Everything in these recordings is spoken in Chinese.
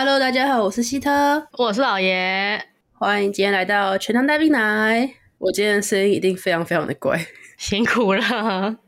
Hello，大家好，我是希特，我是老爷，欢迎今天来到全糖大冰奶。我今天的声音一定非常非常的怪，辛苦了，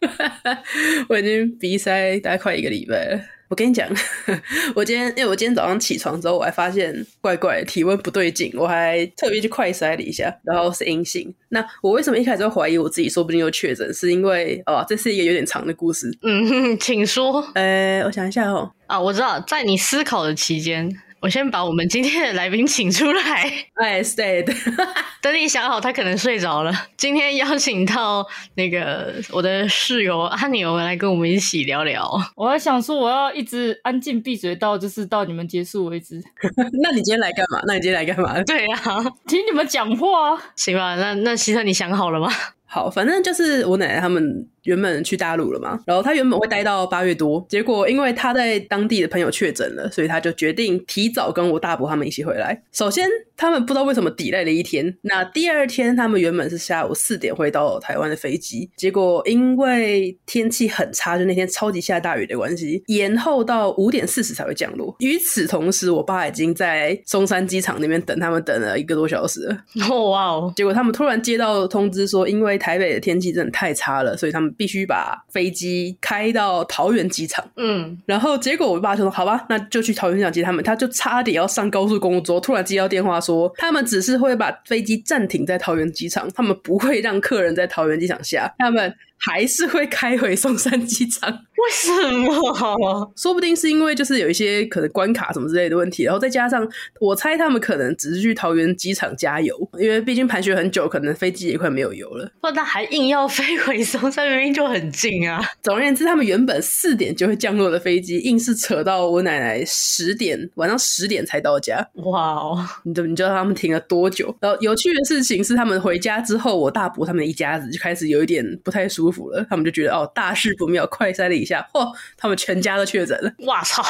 我已经鼻塞大概快一个礼拜了。我跟你讲，我今天因为我今天早上起床之后，我还发现怪怪的，体温不对劲，我还特别去快筛了一下，然后是阴性。那我为什么一开始会怀疑我自己，说不定又确诊？是因为哦，这是一个有点长的故事。嗯，请说。呃，我想一下哦。啊，我知道，在你思考的期间。我先把我们今天的来宾请出来。哎，stay。等你想好，他可能睡着了。今天邀请到那个我的室友阿牛来跟我们一起聊聊。我还想说，我要一直安静闭嘴到就是到你们结束为止。那你今天来干嘛？那你今天来干嘛？对呀、啊，听你们讲话。行吧，那那希特，你想好了吗？好，反正就是我奶奶他们。原本去大陆了嘛，然后他原本会待到八月多，结果因为他在当地的朋友确诊了，所以他就决定提早跟我大伯他们一起回来。首先，他们不知道为什么 delay 了一天。那第二天，他们原本是下午四点会到台湾的飞机，结果因为天气很差，就那天超级下大雨的关系，延后到五点四十才会降落。与此同时，我爸已经在松山机场那边等他们等了一个多小时了。哦哇哦！结果他们突然接到通知说，因为台北的天气真的太差了，所以他们。必须把飞机开到桃园机场，嗯，然后结果我爸就说：“好吧，那就去桃园机场接他们。”他就差点要上高速公路之后，突然接到电话说，他们只是会把飞机暂停在桃园机场，他们不会让客人在桃园机场下，他们。还是会开回松山机场？为什么？说不定是因为就是有一些可能关卡什么之类的问题，然后再加上我猜他们可能只是去桃园机场加油，因为毕竟盘旋很久，可能飞机也快没有油了。不，那还硬要飞回松山，明明就很近啊。总而言之，他们原本四点就会降落的飞机，硬是扯到我奶奶十点，晚上十点才到家。哇哦！你知你知道他们停了多久？然后有趣的事情是，他们回家之后，我大伯他们一家子就开始有一点不太舒服。了，他们就觉得哦，大事不妙，快筛了一下，嚯，他们全家都确诊了。哇操！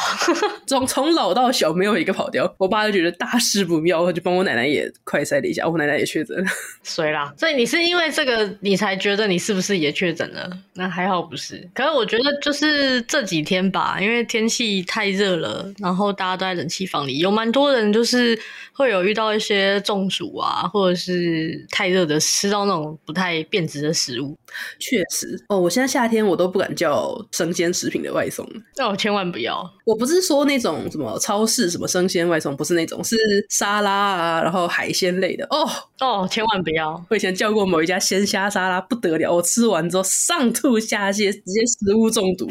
从 从老到小没有一个跑掉。我爸就觉得大事不妙，我就帮我奶奶也快筛了一下，我奶奶也确诊了。衰啦！所以你是因为这个，你才觉得你是不是也确诊了？那还好不是。可是我觉得就是这几天吧，因为天气太热了，然后大家都在冷气房里，有蛮多人就是会有遇到一些中暑啊，或者是太热的吃到那种不太变质的食物。确实哦，我现在夏天我都不敢叫生鲜食品的外送，那我千万不要。我不是说那种什么超市什么生鲜外送，不是那种，是沙拉啊，然后海鲜类的哦哦，千万不要。我以前叫过某一家鲜虾沙拉，不得了，我吃完之后上吐下泻，直接食物中毒。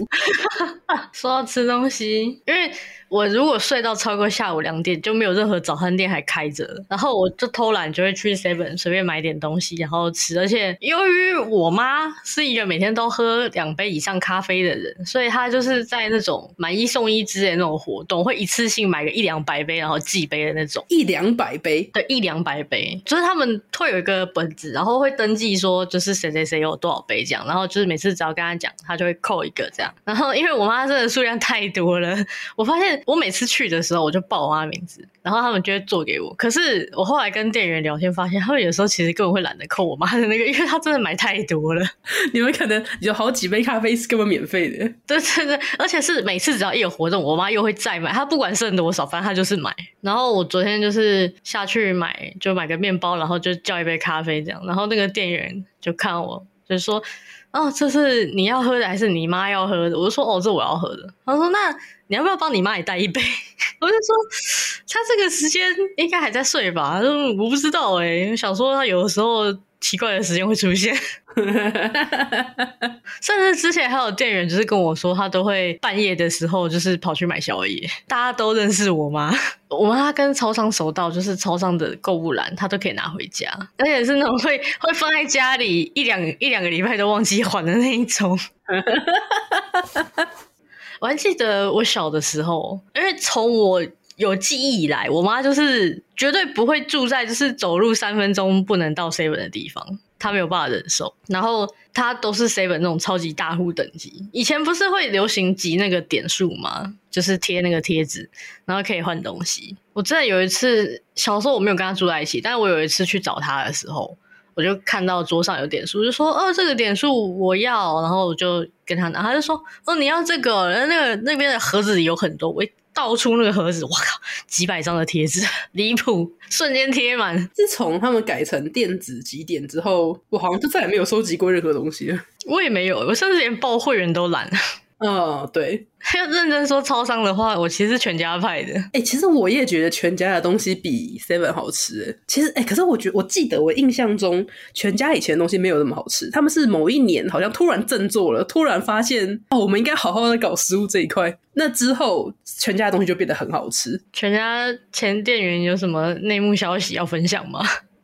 说到吃东西，因为。我如果睡到超过下午两点，就没有任何早餐店还开着，然后我就偷懒，就会去 Seven 随便买点东西，然后吃。而且由于我妈是一个每天都喝两杯以上咖啡的人，所以她就是在那种买一送一之类的那种活动，会一次性买个一两百杯，然后寄杯的那种。一两百杯？对，一两百杯，就是他们会有一个本子，然后会登记说就是谁谁谁有多少杯这样，然后就是每次只要跟他讲，他就会扣一个这样。然后因为我妈真的数量太多了，我发现。我每次去的时候，我就报我妈名字，然后他们就会做给我。可是我后来跟店员聊天，发现他们有时候其实根本会懒得扣我妈的那个，因为他真的买太多了。你们可能有好几杯咖啡是根本免费的。对对对，而且是每次只要一有活动，我妈又会再买。她不管剩多少，反正她就是买。然后我昨天就是下去买，就买个面包，然后就叫一杯咖啡这样。然后那个店员就看我，就说：“哦，这是你要喝的还是你妈要喝的？”我就说：“哦，这我要喝的。”他说：“那。”你要不要帮你妈也带一杯？我就说，他这个时间应该还在睡吧？他说我不知道哎、欸，想说他有的时候奇怪的时间会出现。甚至之前还有店员就是跟我说，他都会半夜的时候就是跑去买宵夜。大家都认识我妈，我妈跟超商熟到，就是超商的购物篮她都可以拿回家，而且是那种会会放在家里一两一两个礼拜都忘记还的那一种。我还记得我小的时候，因为从我有记忆以来，我妈就是绝对不会住在就是走路三分钟不能到 seven 的地方，她没有办法忍受。然后她都是 seven 那种超级大户等级。以前不是会流行集那个点数吗？就是贴那个贴纸，然后可以换东西。我真的有一次小时候我没有跟她住在一起，但是我有一次去找她的时候。我就看到桌上有点数，就说：“哦，这个点数我要。”然后我就跟他拿，他就说：“哦，你要这个？”然后那个那边的盒子里有很多，我一倒出那个盒子，我靠，几百张的贴纸，离谱，瞬间贴满。自从他们改成电子集点之后，我好像就再也没有收集过任何东西了。我也没有，我甚至连报会员都懒。嗯，对。要认真说超商的话，我其实是全家派的。哎、欸，其实我也觉得全家的东西比 Seven 好吃。哎，其实哎、欸，可是我觉得我记得我印象中全家以前的东西没有那么好吃。他们是某一年好像突然振作了，突然发现哦，我们应该好好的搞食物这一块。那之后全家的东西就变得很好吃。全家前店员有什么内幕消息要分享吗？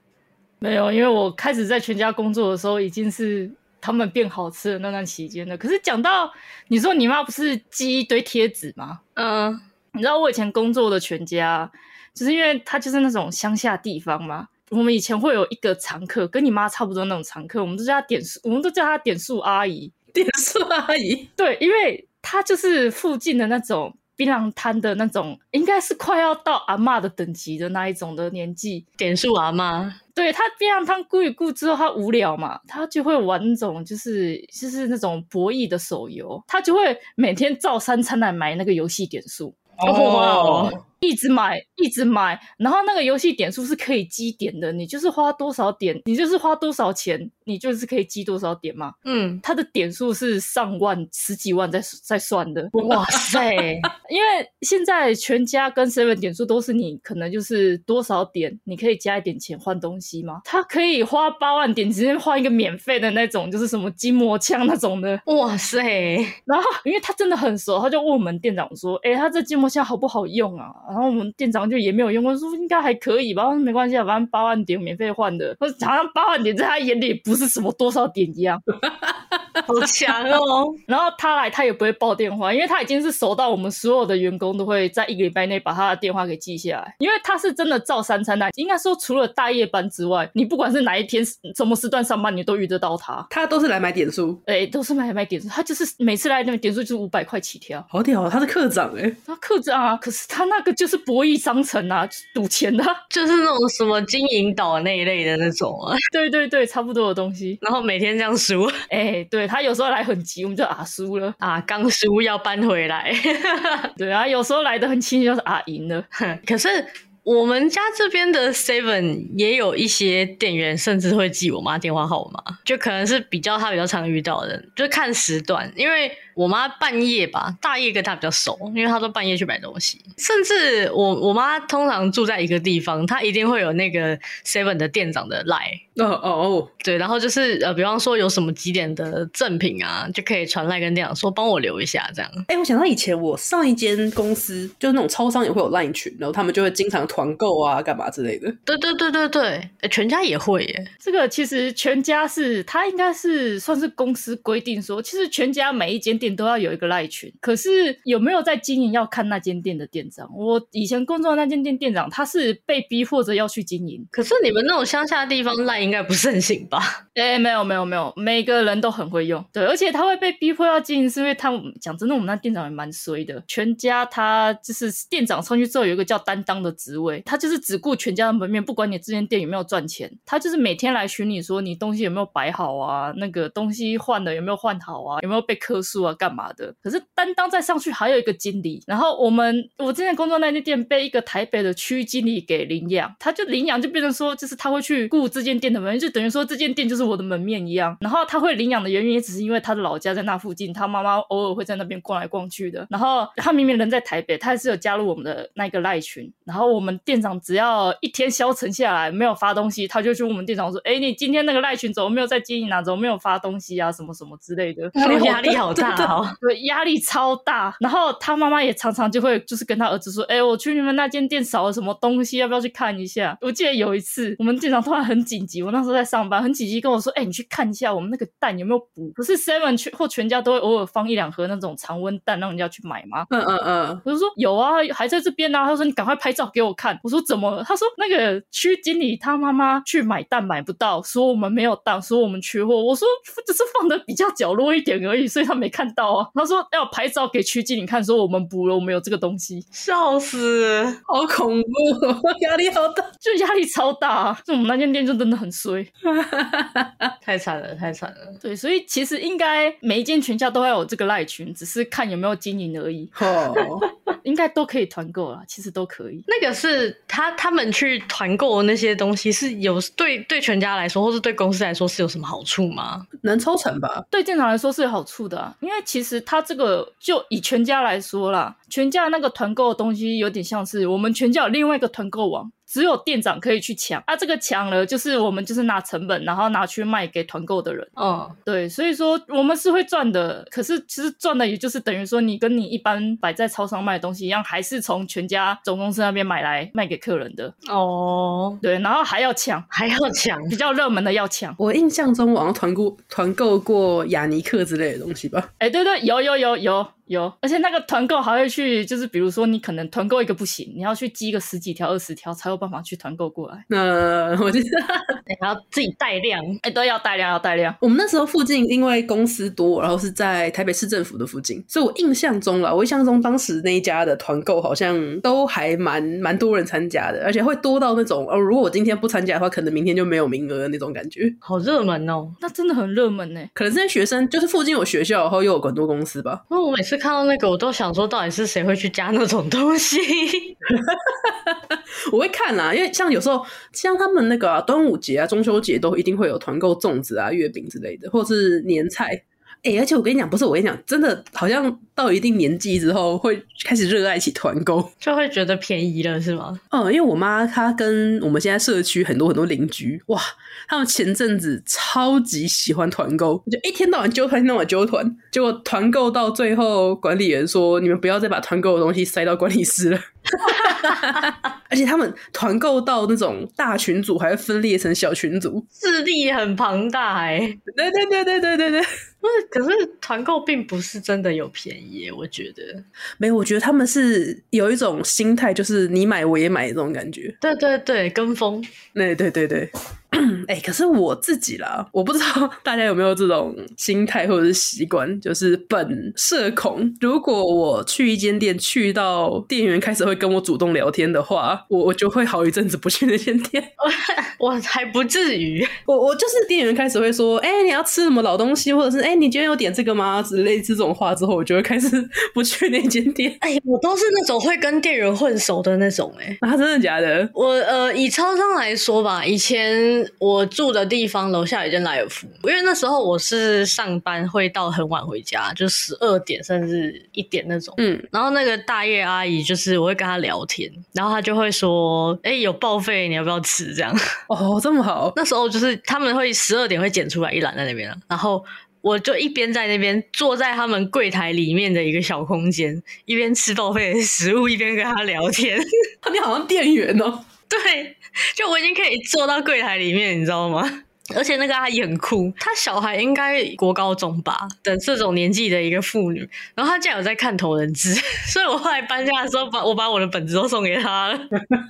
没有，因为我开始在全家工作的时候已经是。他们变好吃的那段期间的，可是讲到你说你妈不是寄一堆贴纸吗？嗯，你知道我以前工作的全家，就是因为他就是那种乡下地方嘛。我们以前会有一个常客，跟你妈差不多那种常客，我们都叫他点数，我们都叫他点数阿姨，点数阿姨。对，因为他就是附近的那种槟榔摊的那种，应该是快要到阿嬷的等级的那一种的年纪，点数阿嬷。对，他槟榔摊顾一顾之后，他无聊嘛，他就会玩那种就是就是那种博弈的手游，他就会每天照三餐来买那个游戏点数。哦，一直买，一直买，然后那个游戏点数是可以积点的，你就是花多少点，你就是花多少钱，你就是可以积多少点嘛。嗯，它的点数是上万、十几万在在算的。哇塞！因为现在全家跟 seven 点数都是你可能就是多少点，你可以加一点钱换东西嘛。他可以花八万点直接换一个免费的那种，就是什么筋膜枪那种的。哇塞！然后因为他真的很熟，他就问我们店长说：“哎，他这筋膜。”枪好不好用啊？然后我们店长就也没有用过，说应该还可以吧。说没关系啊，反正八万点免费换的，他说好像八万点在他眼里不是什么多少点一样，好强哦。然后他来，他也不会报电话，因为他已经是熟到我们所有的员工都会在一个礼拜内把他的电话给记下来，因为他是真的照三餐来。应该说，除了大夜班之外，你不管是哪一天什么时段上班，你都遇得到他。他都是来买点数，哎、欸，都是来买点数。他就是每次来那边点数就是五百块起跳，好屌啊！他是课长哎、欸，他课。啊！可是他那个就是博弈商城啊，赌钱的，就是那种什么金银岛那一类的那种啊。对对对，差不多的东西。然后每天这样输，哎、欸，对他有时候来很急，我们就啊输了啊，刚输要搬回来。对啊，有时候来的很轻，就是啊赢了。可是我们家这边的 Seven 也有一些店员，甚至会记我妈电话号码，就可能是比较他比较常遇到的，就看时段，因为。我妈半夜吧，大夜跟她比较熟，因为她都半夜去买东西。甚至我我妈通常住在一个地方，她一定会有那个 Seven 的店长的 line。哦哦哦，对，然后就是呃，比方说有什么几点的赠品啊，就可以传赖跟店长说帮我留一下这样。哎、欸，我想到以前我上一间公司，就是那种超商也会有 line 群，然后他们就会经常团购啊，干嘛之类的。对对对对对，全家也会耶。这个其实全家是，他应该是算是公司规定说，其实全家每一间店。都要有一个赖群，可是有没有在经营要看那间店的店长。我以前工作的那间店店长，他是被逼迫着要去经营。可是你们那种乡下的地方赖应该不盛行吧？哎、欸，没有没有没有，每个人都很会用。对，而且他会被逼迫要经营，是因为他讲真的，我们那店长也蛮衰的。全家他就是店长上去之后有一个叫担当的职位，他就是只顾全家的门面，不管你这间店有没有赚钱，他就是每天来巡你说你东西有没有摆好啊，那个东西换了有没有换好啊，有没有被客诉啊？干嘛的？可是担当再上去还有一个经理，然后我们我之前工作那间店被一个台北的区经理给领养，他就领养就变成说，就是他会去顾这间店的门面，就等于说这间店就是我的门面一样。然后他会领养的原因也只是因为他的老家在那附近，他妈妈偶尔会在那边逛来逛去的。然后他明明人在台北，他还是有加入我们的那个赖群。然后我们店长只要一天消沉下来没有发东西，他就去问我们店长说：“哎，你今天那个赖群怎么没有在经营啊？怎么没有发东西啊？什么什么之类的。”压力好大哦。对，压力超大，然后他妈妈也常常就会就是跟他儿子说：“哎，我去你们那间店少了什么东西，要不要去看一下？”我记得有一次，我们店长突然很紧急，我那时候在上班，很紧急跟我说：“哎，你去看一下我们那个蛋有没有补？不是 Seven 全或全家都会偶尔放一两盒那种常温蛋让人家去买吗？”嗯嗯嗯，我就说有啊，还在这边啊。他说：“你赶快拍照给我看。”我说：“怎么了？”他说：“那个区经理他妈妈去买蛋买不到，说我们没有蛋，说我们缺货。”我说：“只是放的比较角落一点而已，所以他没看到啊。”他说：“要。”拍照给区经理看，说我们补了，我们有这个东西，笑死，好恐怖，压力好大，就压力超大啊！就我们那间店就真的很衰，太惨了，太惨了。对，所以其实应该每一间全家都要有这个赖群，只是看有没有经营而已。哦，应该都可以团购啦，其实都可以。那个是他他们去团购的那些东西是有对对全家来说，或是对公司来说是有什么好处吗？能抽成吧？对店长来说是有好处的啊，因为其实他这个就以全家来说啦，全家那个团购的东西有点像是我们全家有另外一个团购网。只有店长可以去抢啊！这个抢了，就是我们就是拿成本，然后拿去卖给团购的人。嗯，对，所以说我们是会赚的。可是其实赚的也就是等于说，你跟你一般摆在超商卖的东西一样，还是从全家总公司那边买来卖给客人的。哦，对，然后还要抢，还要抢，比较热门的要抢。我印象中，我好像团购团购过雅尼克之类的东西吧？哎，对对，有有有有。有，而且那个团购还会去，就是比如说你可能团购一个不行，你要去积个十几条、二十条才有办法去团购过来。那 我觉得你还要自己带量，哎，都要带量，要带量。我们那时候附近因为公司多，然后是在台北市政府的附近，所以我印象中了，我印象中当时那一家的团购好像都还蛮蛮多人参加的，而且会多到那种哦，如果我今天不参加的话，可能明天就没有名额的那种感觉。好热门哦，那真的很热门呢。可能这些学生就是附近有学校，然后又有很多公司吧。那我每次。看到那个，我都想说，到底是谁会去加那种东西？我会看啦，因为像有时候，像他们那个、端午节啊、中秋节都一定会有团购粽子啊、月饼之类的，或是年菜。哎、欸，而且我跟你讲，不是我跟你讲，真的好像到一定年纪之后，会开始热爱起团购，就会觉得便宜了，是吗？嗯，因为我妈她跟我们现在社区很多很多邻居，哇，他们前阵子超级喜欢团购，就一天到晚揪团，一天到晚揪团，结果团购到最后，管理员说：“你们不要再把团购的东西塞到管理室了。”而且他们团购到那种大群组，还会分裂成小群组，势力很庞大哎、欸！对对对对对对对。不是，可是团购并不是真的有便宜，我觉得没有。我觉得他们是有一种心态，就是你买我也买这种感觉。对对对，跟风。对对对对。哎、欸，可是我自己啦，我不知道 大家有没有这种心态或者是习惯，就是本社恐。如果我去一间店，去到店员开始会跟我主动聊天的话，我我就会好一阵子不去那间店。我还不至于，我我就是店员开始会说，哎、欸，你要吃什么老东西，或者是哎、欸，你今天有点这个吗？之类这种话之后，我就会开始 不去那间店。哎、欸，我都是那种会跟店员混熟的那种、欸，哎，啊，真的假的？我呃，以超商来说吧，以前。我住的地方楼下有一间莱尔富，因为那时候我是上班会到很晚回家，就十二点甚至一点那种。嗯，然后那个大叶阿姨就是我会跟她聊天，然后她就会说：“哎、欸，有报废，你要不要吃？”这样。哦，这么好。那时候就是他们会十二点会捡出来一篮在那边，然后我就一边在那边坐在他们柜台里面的一个小空间，一边吃报废的食物，一边跟他聊天。你好像店员哦。对，就我已经可以坐到柜台里面，你知道吗？而且那个阿姨很酷，她小孩应该国高中吧的这种年纪的一个妇女，然后她竟然有在看同人志，所以我后来搬家的时候把我把我的本子都送给她了。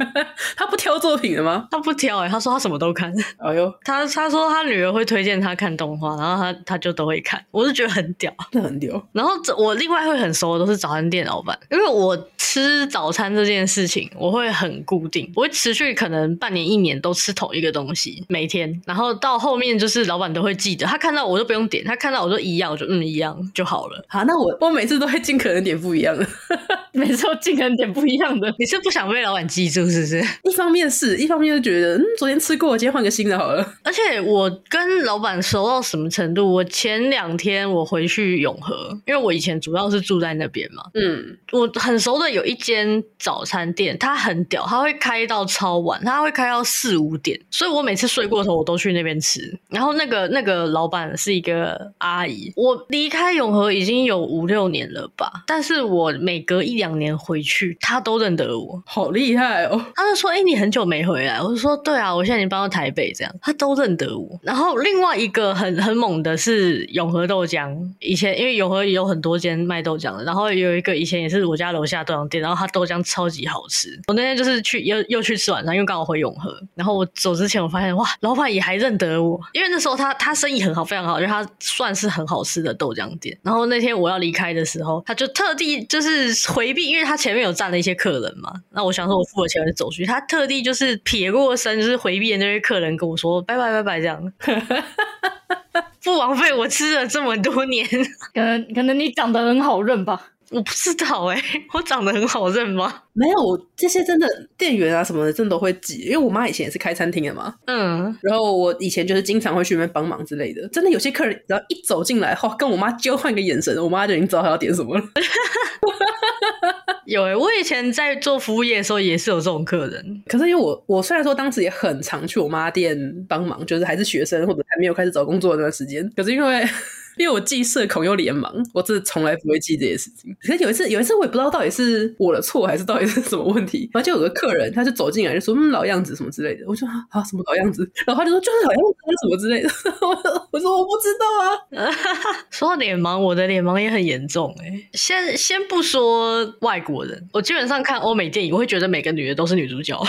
她不挑作品的吗？她不挑哎、欸，她说她什么都看。哎呦，她她说她女儿会推荐她看动画，然后她她就都会看，我是觉得很屌，那很屌。然后我另外会很熟的都是早餐店老板，因为我吃早餐这件事情我会很固定，我会持续可能半年一年都吃同一个东西，每天，然后。到后面就是老板都会记得，他看到我都不用点，他看到我都一样，我就嗯一样就好了。好，那我 我每次都会尽可能点不一样的，每次都尽可能点不一样的。你是不想被老板记住是不是？一方面是一方面就觉得嗯昨天吃过，今天换个新的好了。而且我跟老板熟到什么程度？我前两天我回去永和，因为我以前主要是住在那边嘛。嗯，我很熟的有一间早餐店，它很屌，它会开到超晚，它会开到四五点，所以我每次睡过头我都去那边。吃，然后那个那个老板是一个阿姨，我离开永和已经有五六年了吧，但是我每隔一两年回去，他都认得我，好厉害哦！他就说：“哎、欸，你很久没回来。”我就说：“对啊，我现在已经搬到台北，这样。”他都认得我。然后另外一个很很猛的是永和豆浆，以前因为永和也有很多间卖豆浆的，然后有一个以前也是我家楼下豆浆店，然后他豆浆超级好吃。我那天就是去又又去吃晚餐，因为刚好回永和，然后我走之前我发现哇，老板也还认得。得我，因为那时候他他生意很好，非常好，就他算是很好吃的豆浆店。然后那天我要离开的时候，他就特地就是回避，因为他前面有站了一些客人嘛。那我想说，我付了钱我就走出去，他特地就是撇过身，就是回避那些客人，跟我说拜拜拜拜这样。不枉费我吃了这么多年，可能可能你长得很好认吧。我不知道哎、欸，我长得很好认吗？没有，这些真的店员啊什么的，真的都会记。因为我妈以前也是开餐厅的嘛，嗯，然后我以前就是经常会去那边帮忙之类的。真的有些客人只要一走进来，哈，跟我妈交换个眼神，我妈就已经知道她要点什么了。有哎、欸，我以前在做服务业的时候也是有这种客人。可是因为我我虽然说当时也很常去我妈店帮忙，就是还是学生或者还没有开始找工作的那段时间，可是因为。因为我既社恐又脸盲，我真的从来不会记这些事情。可是有一次，有一次我也不知道到底是我的错还是到底是什么问题，然后就有个客人，他就走进来就说：“嗯，老样子什么之类的。”我说：“啊，什么老样子？”然后他就说：“就是老样子什么之类的。”我说：“我不知道啊。”说到脸盲，我的脸盲也很严重哎、先先不说外国人，我基本上看欧美电影，我会觉得每个女的都是女主角。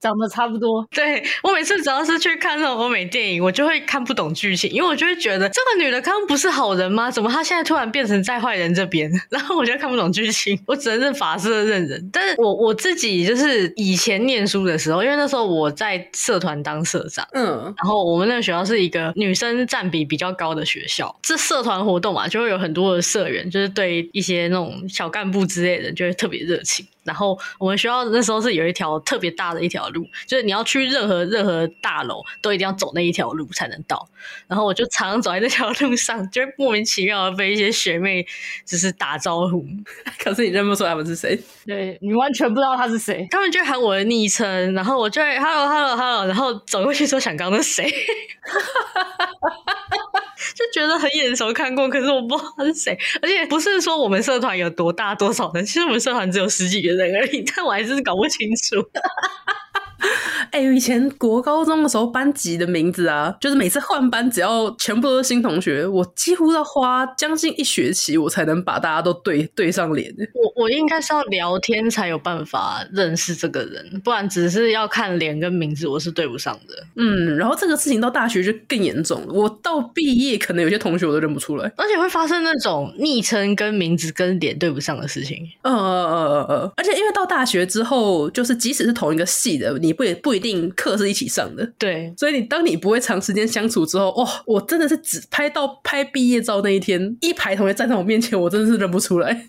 长得差不多，对，我每次只要是去看那种欧美电影，我就会看不懂剧情，因为我就会觉得这个女的刚刚不是好人吗？怎么她现在突然变成在坏人这边？然后我就看不懂剧情，我只能认法师的认人。但是我我自己就是以前念书的时候，因为那时候我在社团当社长，嗯，然后我们那个学校是一个女生占比比较高的学校，这社团活动嘛，就会有很多的社员，就是对一些那种小干部之类的，就会特别热情。然后我们学校那时候是有一条特别大的一条路，就是你要去任何任何大楼都一定要走那一条路才能到。然后我就常常走在那条路上，就莫名其妙的被一些学妹就是打招呼，可是你认不出来他们是谁，对，你完全不知道他是谁，他们就喊我的昵称，然后我就会 hello hello hello，然后走过去说想刚刚是谁。就觉得很眼熟，看过，可是我不知道他是谁。而且不是说我们社团有多大多少人，其实我们社团只有十几个人而已，但我还是搞不清楚。哎、欸，以前国高中的时候，班级的名字啊，就是每次换班，只要全部都是新同学，我几乎要花将近一学期，我才能把大家都对对上脸。我我应该是要聊天才有办法认识这个人，不然只是要看脸跟名字，我是对不上的。嗯，然后这个事情到大学就更严重了，我到毕业可能有些同学我都认不出来，而且会发生那种昵称跟名字跟脸对不上的事情。呃呃呃呃，而且因为到大学之后，就是即使是同一个系的，你不也不一定课是一起上的，对，所以你当你不会长时间相处之后，哇，我真的是只拍到拍毕业照那一天，一排同学站在我面前，我真的是认不出来。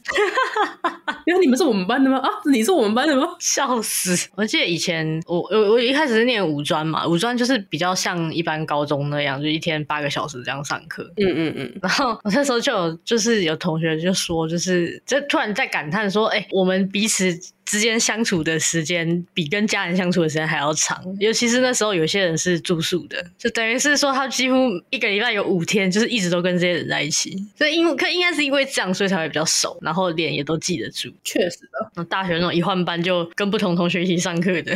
因为你们是我们班的吗？啊，你是我们班的吗？笑死！我记得以前我我我一开始是念五专嘛，五专就是比较像一般高中那样，就一天八个小时这样上课。嗯嗯嗯。然后我那时候就有就是有同学就说，就是就突然在感叹说，哎、欸，我们彼此。之间相处的时间比跟家人相处的时间还要长，尤其是那时候有些人是住宿的，就等于是说他几乎一个礼拜有五天就是一直都跟这些人在一起，所以因为可应该是因为这样，所以才会比较熟，然后脸也都记得住。确实的，那大学那种一换班就跟不同同学一起上课的，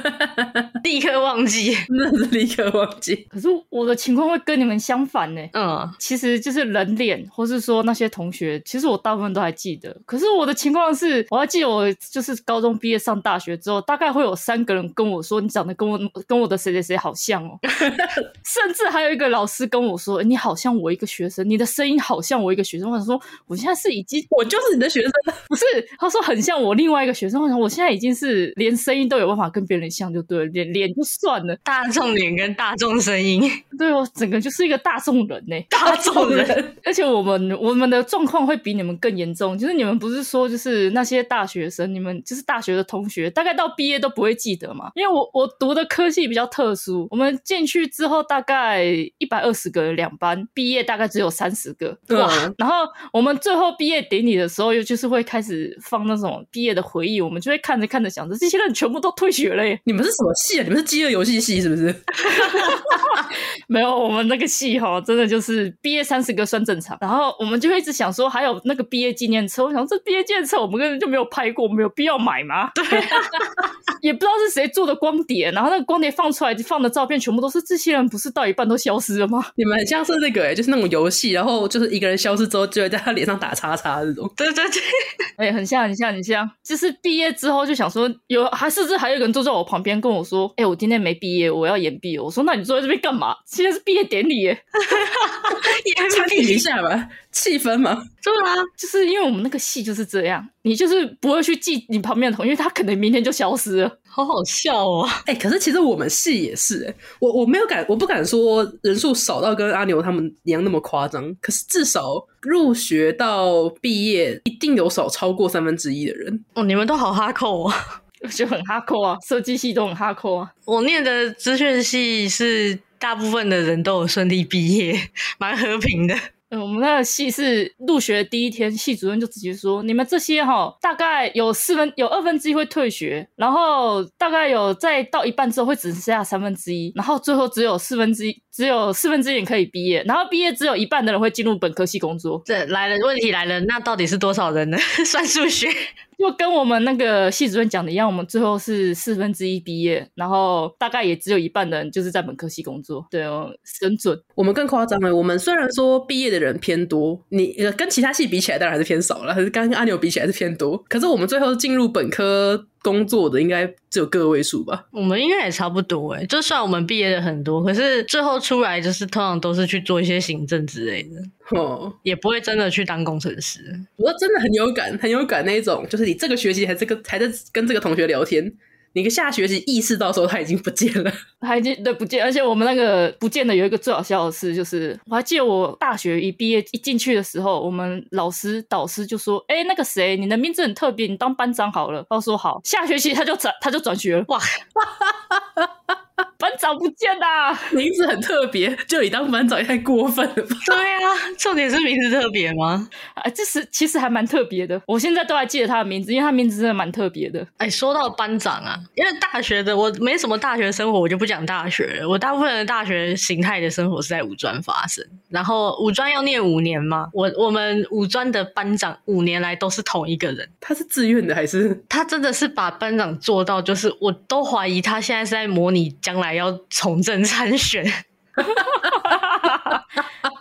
立刻忘记，那是立刻忘记。可是我的情况会跟你们相反呢。嗯，其实就是人脸，或是说那些同学，其实我大部分都还记得。可是我的情况是，我还记得我。就是高中毕业上大学之后，大概会有三个人跟我说：“你长得跟我跟我的谁谁谁好像哦。”甚至还有一个老师跟我说：“你好像我一个学生，你的声音好像我一个学生。”我想说：“我现在是已经我就是你的学生，不是？”他说：“很像我另外一个学生。”我想：“我现在已经是连声音都有办法跟别人像，就对了，脸脸就算了，大众脸跟大众声音，对我整个就是一个大众人呢，大众人。而且我们我们的状况会比你们更严重，就是你们不是说就是那些大学生，你们。就是大学的同学，大概到毕业都不会记得嘛，因为我我读的科系比较特殊，我们进去之后大概一百二十个人两班，毕业大概只有三十个，哇！然后我们最后毕业典礼的时候，又就是会开始放那种毕业的回忆，我们就会看着看着想着，这些人全部都退学了耶。你们是什么系啊？你们是饥饿游戏系是不是？没有，我们那个系哈，真的就是毕业三十个算正常。然后我们就会一直想说，还有那个毕业纪念册，我想这毕业纪念册我们根本就没有拍过，没有。有必要买吗？对，也不知道是谁做的光碟，然后那个光碟放出来放的照片全部都是这些人，不是到一半都消失了吗？你们很像是那个就是那种游戏，然后就是一个人消失之后，就会在他脸上打叉叉这种。对对对，哎、欸，很像很像很像，就是毕业之后就想说有，还甚至还有一个人坐在我旁边跟我说，哎、欸，我今天没毕业，我要延毕。我说那你坐在这边干嘛？现在是毕业典礼耶，参与一下吧。气氛嘛？对啊，就是因为我们那个系就是这样，你就是不会去记你旁边的同学，因为他可能明天就消失了，好好笑哦。哎、欸，可是其实我们系也是、欸，哎，我我没有敢，我不敢说人数少到跟阿牛他们一样那么夸张，可是至少入学到毕业一定有少超过三分之一的人。哦，你们都好哈扣啊，就很哈扣啊，设计系都很哈扣啊。我念的资讯系是大部分的人都有顺利毕业，蛮和平的。嗯我们那个系是入学的第一天，系主任就直接说：“你们这些哈，大概有四分有二分之一会退学，然后大概有再到一半之后会只剩下三分之一，然后最后只有四分之一，只有四分之一人可以毕业，然后毕业只有一半的人会进入本科系工作。”这来了，问题来了，那到底是多少人呢？算数学。就跟我们那个系主任讲的一样，我们最后是四分之一毕业，然后大概也只有一半的人就是在本科系工作。对哦，很准。我们更夸张了，我们虽然说毕业的人偏多，你跟其他系比起来当然还是偏少了，可是刚跟阿牛比起来是偏多。可是我们最后进入本科工作的应该只有个位数吧？我们应该也差不多诶，就算我们毕业的很多，可是最后出来就是通常都是去做一些行政之类的。哦，也不会真的去当工程师。我真的很有感，很有感那种，就是你这个学期还这个还在跟这个同学聊天，你个下学期意识到时候他已经不见了，他已经对不见，而且我们那个不见的有一个最好笑的事，就是我还记得我大学一毕业一进去的时候，我们老师导师就说：“哎，那个谁，你的名字很特别，你当班长好了。”他说：“好。”下学期他就转他就转学了，哇！班长不见啦，名字很特别，就你当班长也太过分了吧？对啊，重点是名字特别吗？啊，这是其实还蛮特别的，我现在都还记得他的名字，因为他名字真的蛮特别的。哎，说到班长啊，因为大学的我没什么大学生活，我就不讲大学了。我大部分的大学形态的生活是在五专发生，然后五专要念五年嘛，我我们五专的班长五年来都是同一个人，他是自愿的还是？他真的是把班长做到，就是我都怀疑他现在是在模拟将来要要从政参选。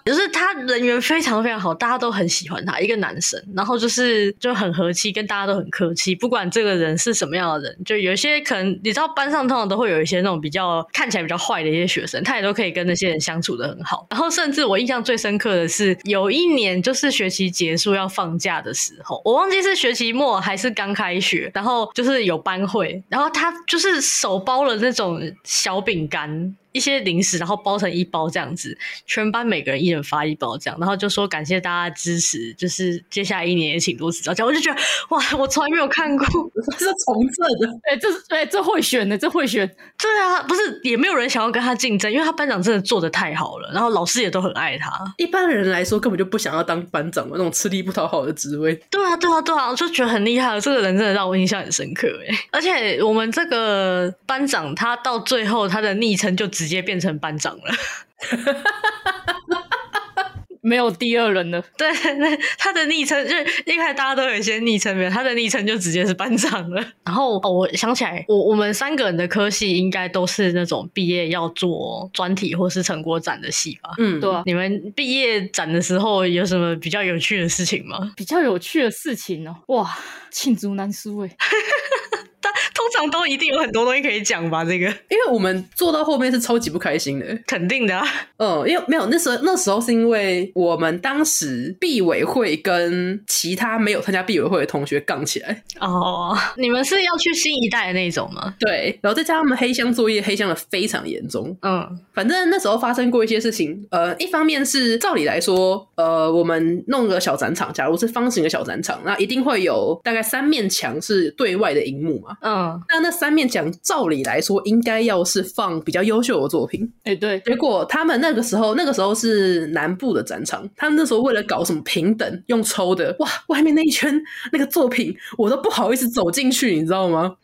就是他人缘非常非常好，大家都很喜欢他，一个男生，然后就是就很和气，跟大家都很客气，不管这个人是什么样的人，就有一些可能你知道班上通常都会有一些那种比较看起来比较坏的一些学生，他也都可以跟那些人相处得很好。然后甚至我印象最深刻的是，有一年就是学期结束要放假的时候，我忘记是学期末还是刚开学，然后就是有班会，然后他就是手包了那种小饼干。一些零食，然后包成一包这样子，全班每个人一人发一包这样，然后就说感谢大家支持，就是接下来一年也请多指教。这样我就觉得哇，我从来没有看过 这是从政的，哎、欸，这是哎、欸，这会选的，这会选。对啊，不是也没有人想要跟他竞争，因为他班长真的做的太好了，然后老师也都很爱他。一般人来说根本就不想要当班长那种吃力不讨好的职位。对啊，对啊，对啊，我就觉得很厉害，这个人真的让我印象很深刻哎。而且我们这个班长他到最后他的昵称就直接变成班长了，没有第二人了。对，那他的昵称就是一开始大家都有一些昵称，没有他的昵称就直接是班长了。然后哦，我想起来，我我们三个人的科系应该都是那种毕业要做专题或是成果展的系吧？嗯，对啊。你们毕业展的时候有什么比较有趣的事情吗？比较有趣的事情哦，哇，罄竹难书哎。通常都一定有很多东西可以讲吧？这个，因为我们做到后面是超级不开心的，肯定的啊。嗯，因为没有那时候，那时候是因为我们当时毕委会跟其他没有参加毕委会的同学杠起来。哦，你们是要去新一代的那种吗？对，然后再加上他们黑箱作业，黑箱的非常严重。嗯，反正那时候发生过一些事情。呃，一方面是照理来说，呃，我们弄个小展场，假如是方形的小展场，那一定会有大概三面墙是对外的荧幕嘛。嘛。嗯，那那三面奖照理来说应该要是放比较优秀的作品，哎、欸，对。结果他们那个时候，那个时候是南部的展场，他们那时候为了搞什么平等，用抽的，哇，外面那一圈那个作品，我都不好意思走进去，你知道吗？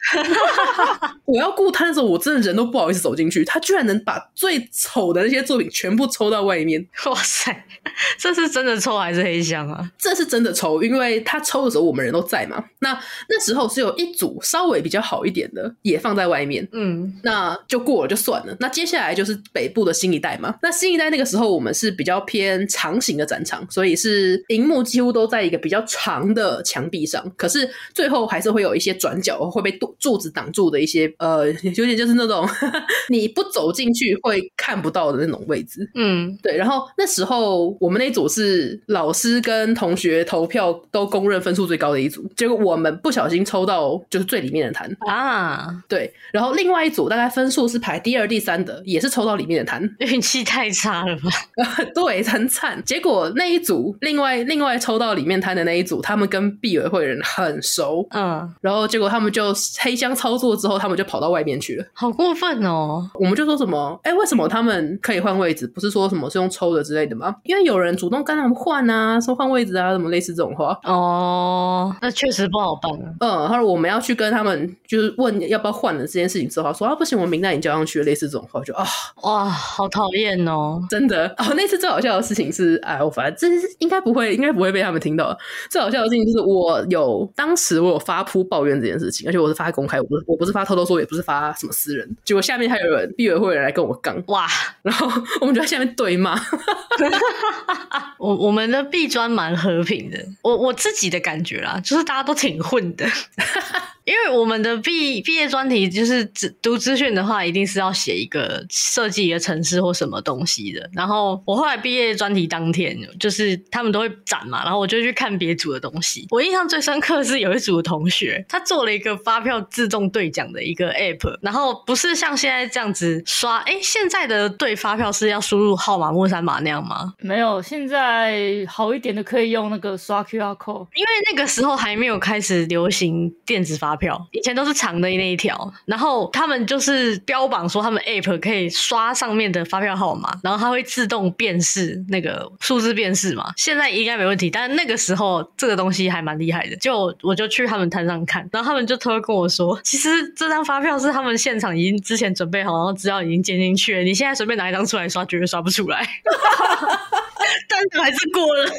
我要顾摊的时候，我真的人都不好意思走进去。他居然能把最丑的那些作品全部抽到外面，哇塞，这是真的抽还是黑箱啊？这是真的抽，因为他抽的时候我们人都在嘛。那那时候是有一组稍微比较好一点的，也放在外面，嗯，那就过了就算了。那接下来就是北部的新一代嘛。那新一代那个时候我们是比较偏长型的展场，所以是荧幕几乎都在一个比较长的墙壁上，可是最后还是会有一些转角会被柱子挡住的一些，呃，有点就是那种 你不走进去会看不到的那种位置。嗯，对。然后那时候我们那组是老师跟同学投票都公认分数最高的一组，结果我们不小心抽到就是最里面的摊啊。对。然后另外一组大概分数是排第二、第三的，也是抽到里面的摊，运气太差了吧？对，很惨。结果那一组另外另外抽到里面摊的那一组，他们跟毕委会人很熟，嗯，然后结果他们就黑箱操作之后，他们就跑到外面去了，好过分哦！我们就说什么，哎，为什么他们可以换位置？不是说什么是用抽的之类的吗？因为有人主动跟他们换啊，说换位置啊，什么类似这种话。哦，那确实不好办啊。嗯，他说我们要去跟他们就是问要不要换的这件事情之后，他说啊不行，我们名单已经交上去了，类似这种话，就啊哇，好讨厌哦，真的哦。那次最好笑的事情是，哎，我反正这是应该不会，应该不会被他们听到。最好笑的事情就是我有当时我有发铺抱怨这件事情，而且我是发公开，我不是我不是发偷偷说，也不是发什么私人。结果下面还有人毕委会人来跟我杠哇，然后我们就在下面对骂。我我们的壁砖蛮和平的，我我自己的感觉啦，就是大家都挺混的。因为我们的毕毕业专题就是读资讯的话，一定是要写一个设计一个城市或什么东西的。然后我后来毕业专题当天，就是他们都会展嘛，然后我就去看别组的东西。我印象最深刻的是有一组的同学，他做了一个发票自动兑奖的一个 app，然后不是像现在这样子刷。哎，现在的兑发票是要输入号码、末三码那样吗？没有，现在好一点的可以用那个刷 QR code，因为那个时候还没有开始流行电子发票。以前都是长的那一条，然后他们就是标榜说他们 app 可以刷上面的发票号码，然后它会自动辨识那个数字辨识嘛。现在应该没问题，但那个时候这个东西还蛮厉害的。就我就去他们摊上看，然后他们就偷偷跟我说，其实这张发票是他们现场已经之前准备好，然后资料已经建进去了。你现在随便拿一张出来刷，绝对刷不出来。但是还是过了。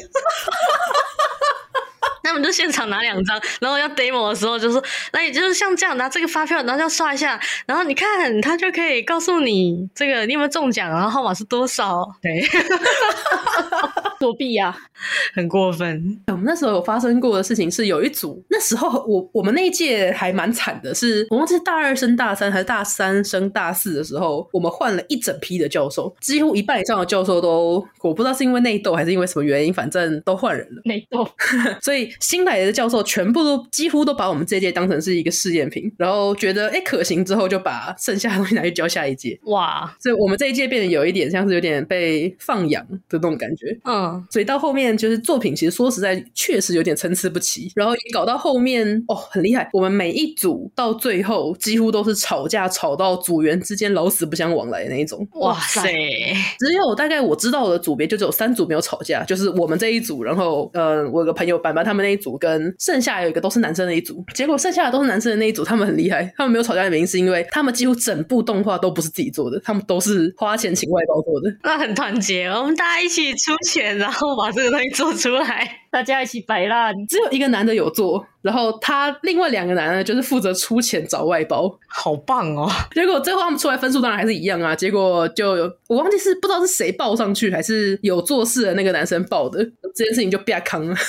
那我们就现场拿两张，然后要 demo 的时候就说，那也就是像这样拿这个发票，然后要刷一下，然后你看他就可以告诉你这个你有没有中奖，然后号码是多少。对，作弊呀，很过分。我们那时候有发生过的事情是，有一组那时候我我们那一届还蛮惨的是，是我忘记大二升大三还是大三升大四的时候，我们换了一整批的教授，几乎一半以上的教授都我不知道是因为内斗还是因为什么原因，反正都换人了。内斗，所以。新来的教授全部都几乎都把我们这届当成是一个试验品，然后觉得哎、欸、可行之后，就把剩下的东西拿去教下一届。哇！所以我们这一届变得有一点像是有点被放养的那种感觉。嗯，所以到后面就是作品，其实说实在确实有点参差不齐，然后搞到后面哦很厉害。我们每一组到最后几乎都是吵架，吵到组员之间老死不相往来的那一种。哇塞！只有大概我知道的组别就只有三组没有吵架，就是我们这一组，然后呃我有个朋友板板他们。那一组跟剩下有一个都是男生的一组，结果剩下的都是男生的那一组，他们很厉害，他们没有吵架的原因是因为他们几乎整部动画都不是自己做的，他们都是花钱请外包做的，那很团结，我们大家一起出钱，然后把这个东西做出来，大家一起摆烂。只有一个男的有做，然后他另外两个男的就是负责出钱找外包，好棒哦！结果最后他们出来分数当然还是一样啊，结果就我忘记是不知道是谁报上去，还是有做事的那个男生报的，这件事情就变坑了。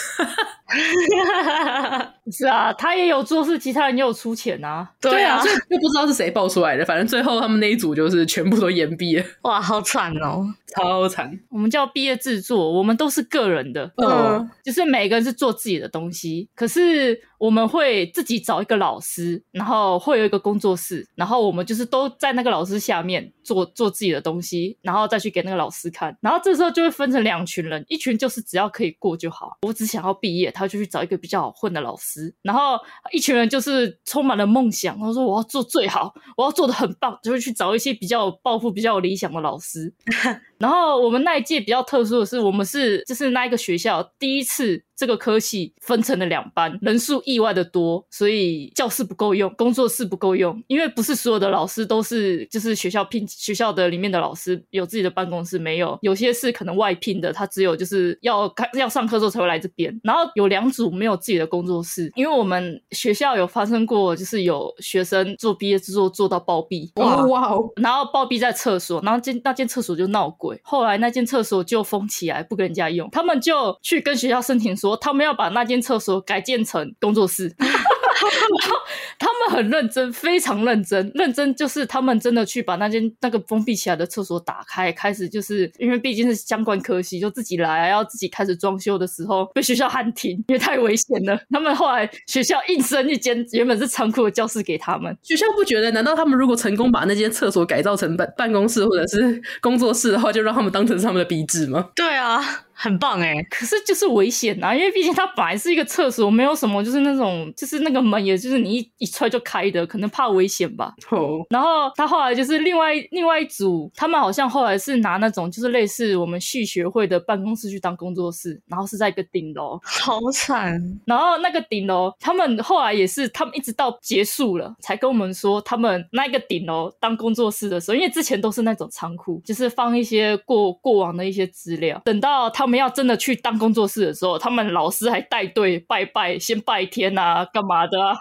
是啊，他也有做事，其他人也有出钱啊。对啊，所以就不知道是谁爆出来的。反正最后他们那一组就是全部都延毕了。哇，好惨哦，超惨。我们叫毕业制作，我们都是个人的。嗯，就就是每个人是做自己的东西，可是我们会自己找一个老师，然后会有一个工作室，然后我们就是都在那个老师下面做做自己的东西，然后再去给那个老师看，然后这时候就会分成两群人，一群就是只要可以过就好，我只想要毕业，他就去找一个比较好混的老师，然后一群人就是充满了梦想，他说我要做最好，我要做得很棒，就会去找一些比较有抱负、比较有理想的老师。然后我们那一届比较特殊的是，我们是就是那一个学校第一次。这个科系分成了两班，人数意外的多，所以教室不够用，工作室不够用，因为不是所有的老师都是就是学校聘学校的里面的老师有自己的办公室，没有，有些是可能外聘的，他只有就是要开要上课的时候才会来这边。然后有两组没有自己的工作室，因为我们学校有发生过，就是有学生做毕业制作做到暴毙，哇哇哦，然后暴毙在厕所，然后间那间厕所就闹鬼，后来那间厕所就封起来，不跟人家用，他们就去跟学校申请说。他们要把那间厕所改建成工作室。然 后他们很认真，非常认真，认真就是他们真的去把那间那个封闭起来的厕所打开，开始就是因为毕竟是相关科系，就自己来，要自己开始装修的时候，被学校喊停，因为太危险了。他们后来学校硬生一间原本是仓库的教室给他们。学校不觉得？难道他们如果成功把那间厕所改造成办办公室或者是工作室的话，就让他们当成是他们的壁纸吗？对啊，很棒哎。可是就是危险啊，因为毕竟它本来是一个厕所，没有什么就是那种就是那个门，也就是你一一踹就开的，可能怕危险吧。哦。然后他后来就是另外另外一组，他们好像后来是拿那种就是类似我们续学会的办公室去当工作室，然后是在一个顶楼。好惨。然后那个顶楼，他们后来也是，他们一直到结束了才跟我们说，他们那个顶楼当工作室的时候，因为之前都是那种仓库，就是放一些过过往的一些资料。等到他们要真的去当工作室的时候，他们老师还带队拜拜，先拜天啊，干嘛的啊？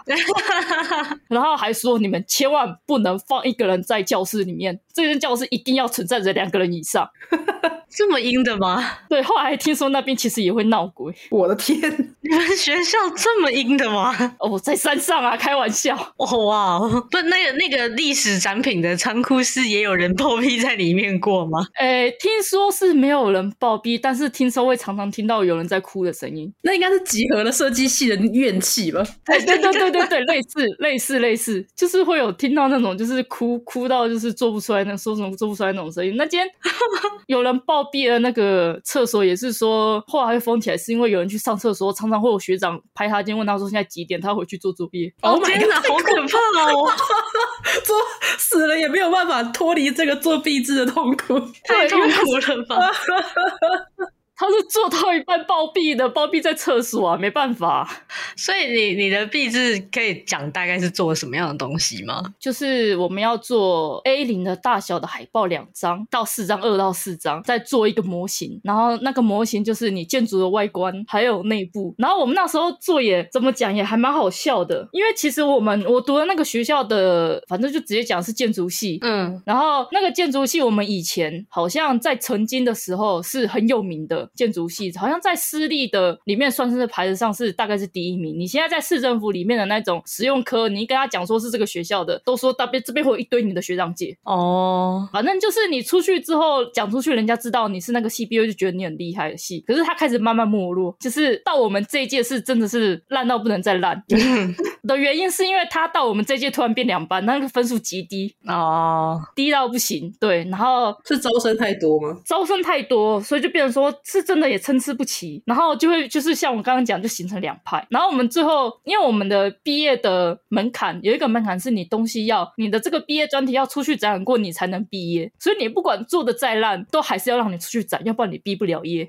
然后还说，你们千万不能放一个人在教室里面，这间教室一定要存在着两个人以上。这么阴的吗？对，后来听说那边其实也会闹鬼。我的天，你们学校这么阴的吗？哦，在山上啊，开玩笑。哦哇，不，那个那个历史展品的仓库是也有人暴毙在里面过吗？诶，听说是没有人暴毙，但是听说会常常听到有人在哭的声音。那应该是集合了设计系的怨气吧？对对对对对对，类似类似类似，就是会有听到那种就是哭哭到就是做不出来那说什么做不出来那种声音。那间 有人暴。毕业的那个厕所也是说，后来会封起来，是因为有人去上厕所，常常会有学长拍他，今天问他说现在几点，他回去做作业。哦，天哪，好可怕哦！做死了也没有办法脱离这个做毕制的痛苦，太痛苦了吧？他是做到一半暴毙的，暴毙在厕所啊，没办法。所以你你的壁纸可以讲大概是做什么样的东西吗？就是我们要做 A 零的大小的海报两张到四张，二到四张，再做一个模型。然后那个模型就是你建筑的外观还有内部。然后我们那时候做也怎么讲也还蛮好笑的，因为其实我们我读的那个学校的，反正就直接讲是建筑系。嗯，然后那个建筑系我们以前好像在曾经的时候是很有名的。建筑系好像在私立的里面算是牌子上是大概是第一名。你现在在市政府里面的那种实用科，你跟他讲说是这个学校的，都说大边这边会有一堆你的学长姐哦。反正就是你出去之后讲出去，人家知道你是那个系毕业，就觉得你很厉害的系。可是他开始慢慢没落，就是到我们这一届是真的是烂到不能再烂 的原因，是因为他到我们这届突然变两班，那个分数极低哦，低到不行。对，然后是招生太多吗？招生太多，所以就变成说是。真的也参差不齐，然后就会就是像我刚刚讲，就形成两派。然后我们最后，因为我们的毕业的门槛有一个门槛，是你东西要你的这个毕业专题要出去展览过，你才能毕业。所以你不管做的再烂，都还是要让你出去展，要不然你毕不了业。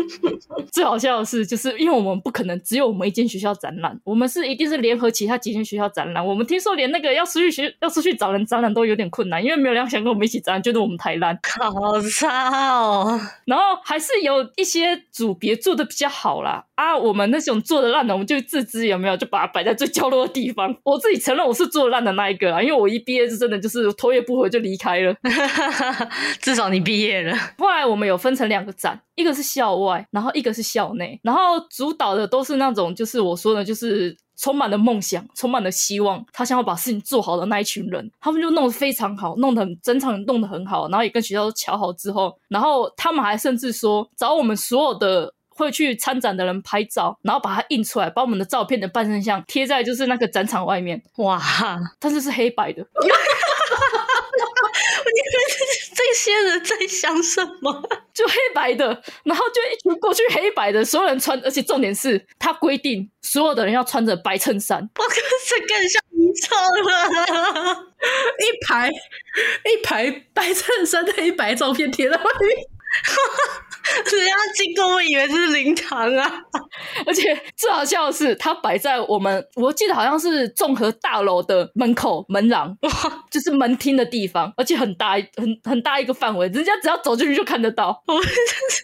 最好笑的是，就是因为我们不可能只有我们一间学校展览，我们是一定是联合其他几间学校展览。我们听说连那个要出去学要出去找人展览都有点困难，因为没有人想跟我们一起展览，觉得我们太烂。好差哦。然后还是有。一些组别做的比较好啦，啊，我们那种做的烂的，我们就自知有没有，就把它摆在最角落的地方。我自己承认我是做烂的那一个啊，因为我一毕业就真的就是头也不回就离开了。至少你毕业了。后来我们有分成两个展，一个是校外，然后一个是校内，然后主导的都是那种就是我说的，就是。充满了梦想，充满了希望，他想要把事情做好的那一群人，他们就弄得非常好，弄得很整场弄得很好，然后也跟学校都瞧好之后，然后他们还甚至说找我们所有的会去参展的人拍照，然后把它印出来，把我们的照片的半身像贴在就是那个展场外面。哇，但是是黑白的。你们这些人在想什么？就黑白的，然后就一群过去黑白的，所有人穿，而且重点是他规定所有的人要穿着白衬衫。我靠，这更像遗臭了！一排一排白衬衫的黑白照片贴在外面。人家经过，我以为这是灵堂啊！而且最好笑的是，它摆在我们，我记得好像是综合大楼的门口门廊，就是门厅的地方，而且很大，很很大一个范围，人家只要走进去就看得到。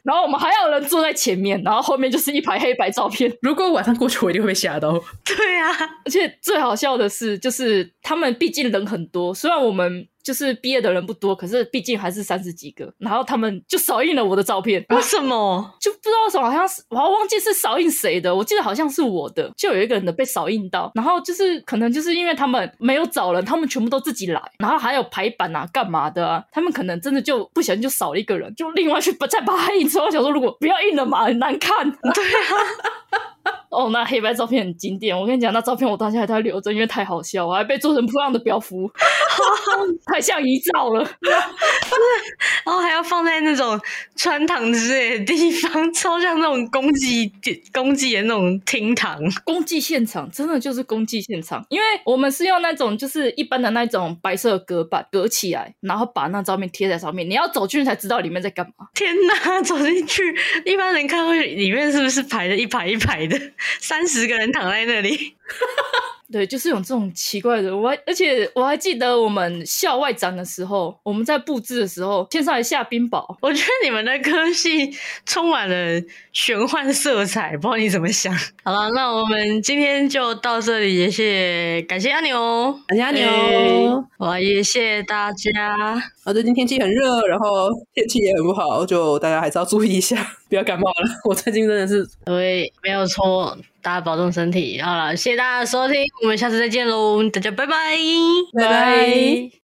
然后我们还有人坐在前面，然后后面就是一排黑白照片。如果晚上过去，我一定会被吓到。对啊，而且最好笑的是，就是他们毕竟人很多，虽然我们。就是毕业的人不多，可是毕竟还是三十几个，然后他们就扫印了我的照片。为什么？就不知道什么，好像是我还忘记是扫印谁的，我记得好像是我的，就有一个人的被扫印到。然后就是可能就是因为他们没有找人，他们全部都自己来，然后还有排版啊，干嘛的啊？他们可能真的就不小心就少了一个人，就另外去再把它印出来。我想说，如果不要印了嘛，很难看。对啊。哦，那黑白照片很经典。我跟你讲，那照片我到现在还在留着，因为太好笑，我还被做成不一样的标符，太像遗照了。然后还要放在那种穿堂之类的地方，超像那种公祭、公祭的那种厅堂。公祭现场真的就是公祭现场，因为我们是用那种就是一般的那种白色隔板隔起来，然后把那照片贴在上面，你要走进去才知道里面在干嘛。天哪，走进去，一般人看会里面是不是排的一排一排的？三十个人躺在那里。对，就是有这种奇怪的，我还而且我还记得我们校外展的时候，我们在布置的时候，天上还下冰雹。我觉得你们的科系充满了玄幻色彩，不知道你怎么想。好了，那我们今天就到这里，也谢感谢阿牛，感谢阿牛，哇，也谢大家。啊，最近天气很热，然后天气也很不好，就大家还是要注意一下，不要感冒了。我最近真的是，对，没有错。大家保重身体，好了，谢谢大家的收听，我们下次再见喽，大家拜拜，拜拜。